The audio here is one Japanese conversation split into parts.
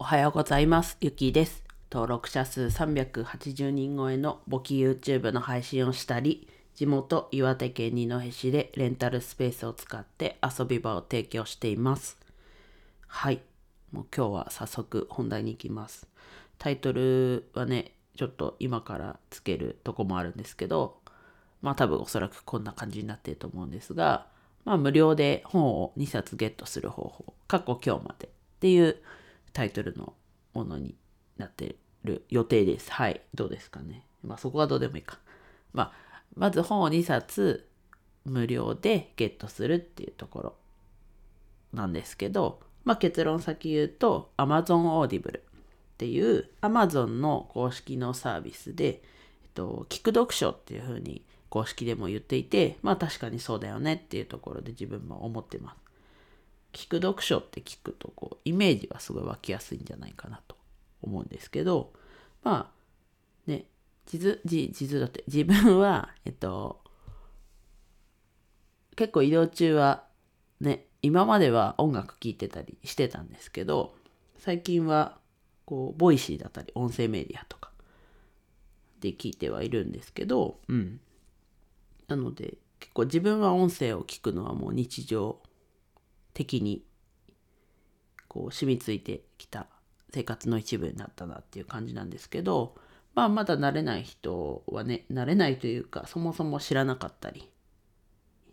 おはようございます。ゆきです。登録者数380人超えの簿記 YouTube の配信をしたり、地元岩手県二戸市でレンタルスペースを使って遊び場を提供しています。はい。もう今日は早速本題に行きます。タイトルはね、ちょっと今からつけるとこもあるんですけど、まあ多分おそらくこんな感じになっていると思うんですが、まあ無料で本を2冊ゲットする方法、過去今日までっていうタイトルのものになってる予定です。はい。どうですかね。まあそこはどうでもいいか。まあ、まず本を2冊無料でゲットするっていうところなんですけど、まあ結論先言うと Amazon Audible っていう Amazon の公式のサービスで、えっと、聞く読書っていう風に公式でも言っていて、まあ確かにそうだよねっていうところで自分も思ってます。聞く読書って聞くとこうイメージはすごい湧きやすいんじゃないかなと思うんですけどまあね実実実だって自分はえっと結構移動中はね今までは音楽聴いてたりしてたんですけど最近はこう Voicy だったり音声メディアとかで聞いてはいるんですけどうん。なので結構自分は音声を聞くのはもう日常的にこう染みついてきた生活の一部になったなっていう感じなんですけどまあまだ慣れない人はね慣れないというかそもそも知らなかったり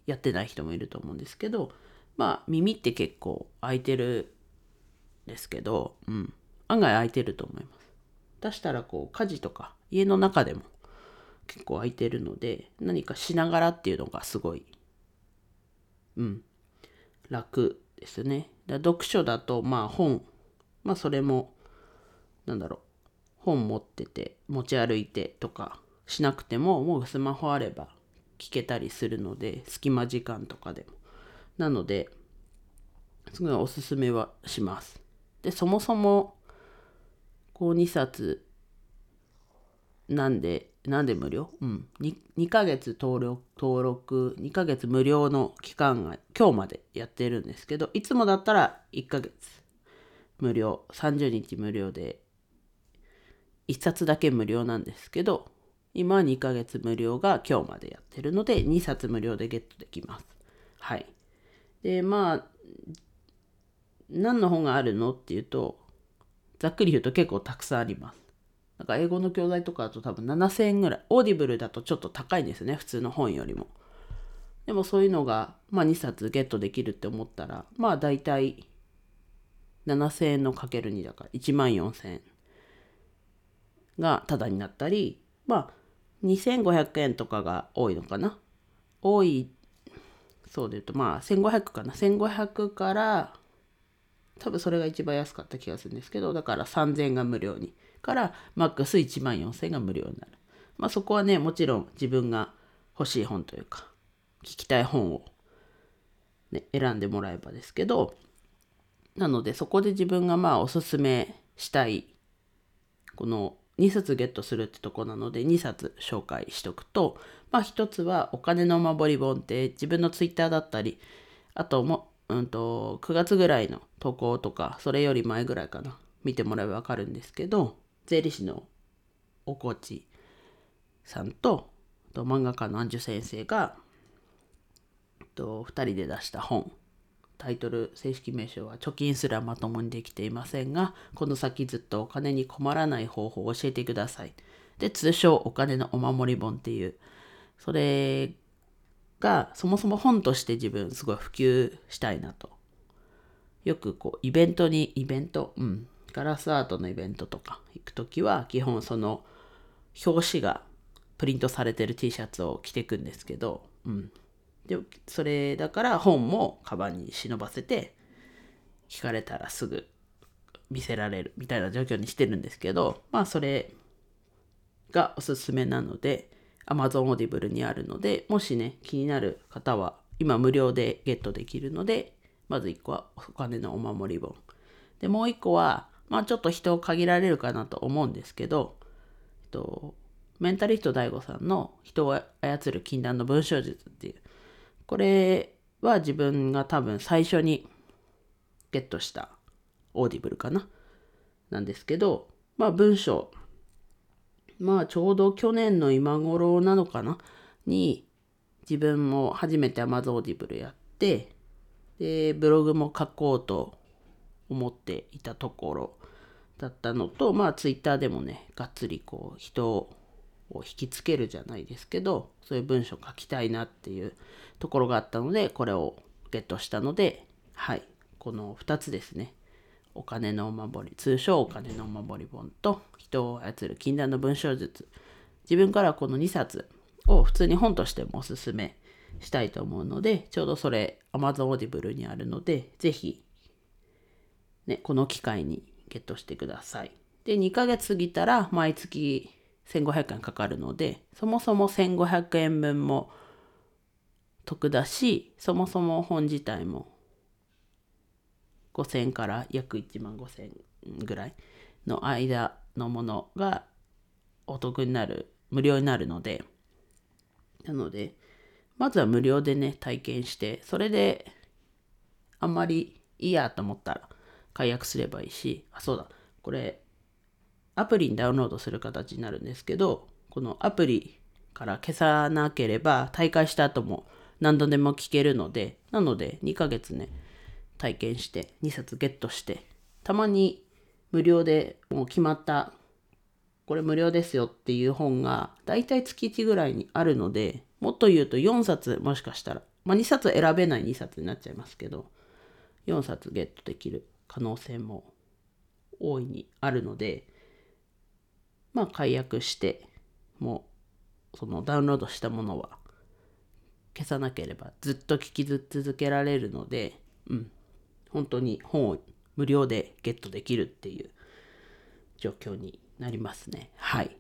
やってない人もいると思うんですけどまあ耳って結構開いてるんですけど、うん、案外開いてると思います。出したらこう家事とか家の中でも結構開いてるので何かしながらっていうのがすごいうん楽ですね。だ読書だとまあ本。まあそれもなんだろう。本持ってて持ち歩いてとかしなくてももうスマホあれば聞けたりするので隙間時間とかでも。なのですごいおすすめはします。でそもそもこう2冊なんでなんで無料？うん。2, 2ヶ月登録登録2ヶ月無料の期間が今日までやってるんですけどいつもだったら1ヶ月。無料。30日無料で1冊だけ無料なんですけど今は2ヶ月無料が今日までやってるので2冊無料でゲットできます。はい。でまあ何の本があるの？っていうとざっくり言うと結構たくさんありますなんか英語の教材とかだと多分7000円ぐらい。 Audible だとちょっと高いんですね。普通の本よりも。でもそういうのが、まあ2冊ゲットできるって思ったら、まあ大体7000円のかける2だから1万4000円がタダになったり、まあ2500円とかが多いのかな。多い、そうで言うとまあ1500かな。1500から多分それが一番安かった気がするんですけど、だから3000円が無料に。からマックス1万4000が無料になる。まあそこはね、もちろん自分が欲しい本というか、聞きたい本を、ね、選んでもらえばですけど、なのでそこで自分がまあおすすめしたい、この2冊ゲットするってとこなので2冊紹介しとくと、まあ一つはお金の守り本って自分のツイッターだったり、あとも、うんと、9月ぐらいの投稿とか、それより前ぐらいかな、見てもらえばわかるんですけど、税理士のおこちさんとと漫画家のアンジュ先生がと2人で出した本。タイトル正式名称は「貯金すらまともにできていませんがこの先ずっとお金に困らない方法を教えてください」で通称お金のお守り本っていう。それがそもそも本として自分すごい普及したいなと。よくこうイベントにイベントうん。ラスアートのイベントとか行く時は基本その表紙がプリントされてる T シャツを着ていくんですけど、うん、でそれだから本もカバンに忍ばせて聞かれたらすぐ見せられるみたいな状況にしてるんですけどまあそれがおすすめなので Amazon Audible にあるのでもしね気になる方は今無料でゲットできるのでまず1個はお金のお守り本。でもう1個はまあちょっと人を限られるかなと思うんですけど、えっと、メンタリスト DAIGO さんの人を操る禁断の文章術っていう、これは自分が多分最初にゲットしたAudible かな。なんですけど、まあ文章、まあちょうど去年の今頃なのかな。に自分も初めて Amazon Audible やって、で、ブログも書こうと思っていたところ。だったのと、まあツイッターでもね、がっつりこう人を引きつけるじゃないですけど、そういう文章書きたいなっていうところがあったので、これをゲットしたので、はい、この2つですね。お金のお守り、通称お金のお守り本と人を操る禁断の文章術。自分からこの2冊を普通に本としてもおすすめしたいと思うので、ちょうどそれ Amazon Audible にあるので、ぜひ、ね、この機会にゲットしてください。で、2ヶ月過ぎたら毎月1500円かかるので、そもそも1500円分も得だし、そもそも本自体も5000から約1万5000円ぐらいの間のものがお得になる、無料になるので、なので、まずは無料でね、体験して、それであんまりいいやと思ったら解約すればいいし、あ、そうだ、これ、アプリにダウンロードする形になるんですけど、このアプリから消さなければ、大会した後も何度でも聞けるので、なので2ヶ月ね、体験して2冊ゲットして、たまに無料でもう決まった、これ無料ですよっていう本が、だいたい月1ぐらいにあるので、もっと言うと4冊もしかしたら、まあ2冊選べない2冊になっちゃいますけど、4冊ゲットできる。可能性も大いにあるので、まあ解約して、もうそのダウンロードしたものは消さなければずっと聞き続けられるので、うん、本当に本を無料でゲットできるっていう状況になりますね。はい。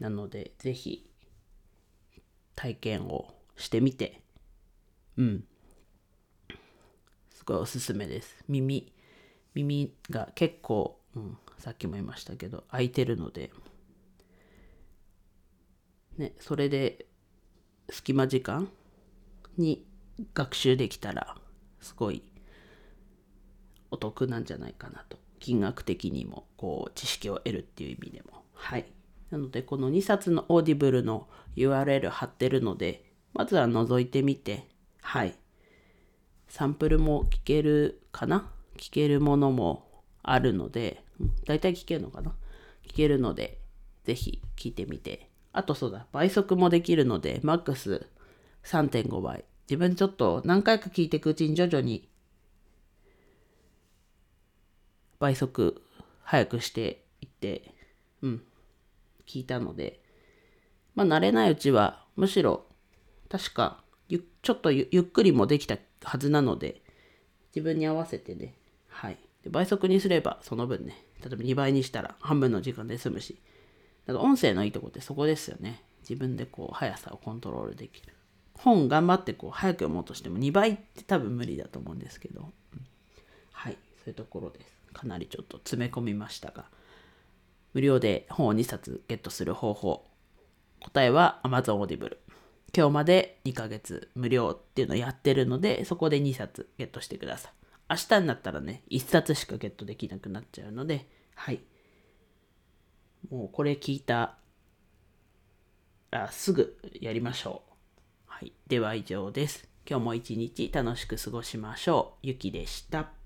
なので、ぜひ体験をしてみて、うん。すごいおすすめです。耳、耳が結構、うん、さっきも言いましたけど、開いてるので、ね、それで隙間時間に学習できたらすごいお得なんじゃないかなと。金額的にもこう知識を得るっていう意味でも。はい。なのでこの2冊の Audible の URL 貼ってるのでまずは覗いてみてはい。サンプルも聞けるかな聞けるものもあるので、だいたい聞けるのかな？聞けるので、ぜひ聞いてみて。あとそうだ、倍速もできるので、マックス3.5倍。自分ちょっと何回か聞いていくうちに徐々に倍速早くしていって、うん、聞いたので、まあ慣れないうちはむしろ確かちょっとゆっくりもできたはずなので、自分に合わせてね、はい。で倍速にすればその分ね、例えば2倍にしたら半分の時間で済むし、だか音声のいいとこってそこですよね。自分でこう速さをコントロールできる。本頑張ってこう早く読もうとしても2倍って多分無理だと思うんですけど、うん、はい、そういうところです。かなりちょっと詰め込みましたが、無料で本を2冊ゲットする方法。答えは Amazon Audible。今日まで2ヶ月無料っていうのをやってるので、そこで2冊ゲットしてください。明日になったらね、1冊しかゲットできなくなっちゃうので、はい。もうこれ聞いたらすぐやりましょう。はい。では以上です。今日も一日楽しく過ごしましょう。ゆきでした。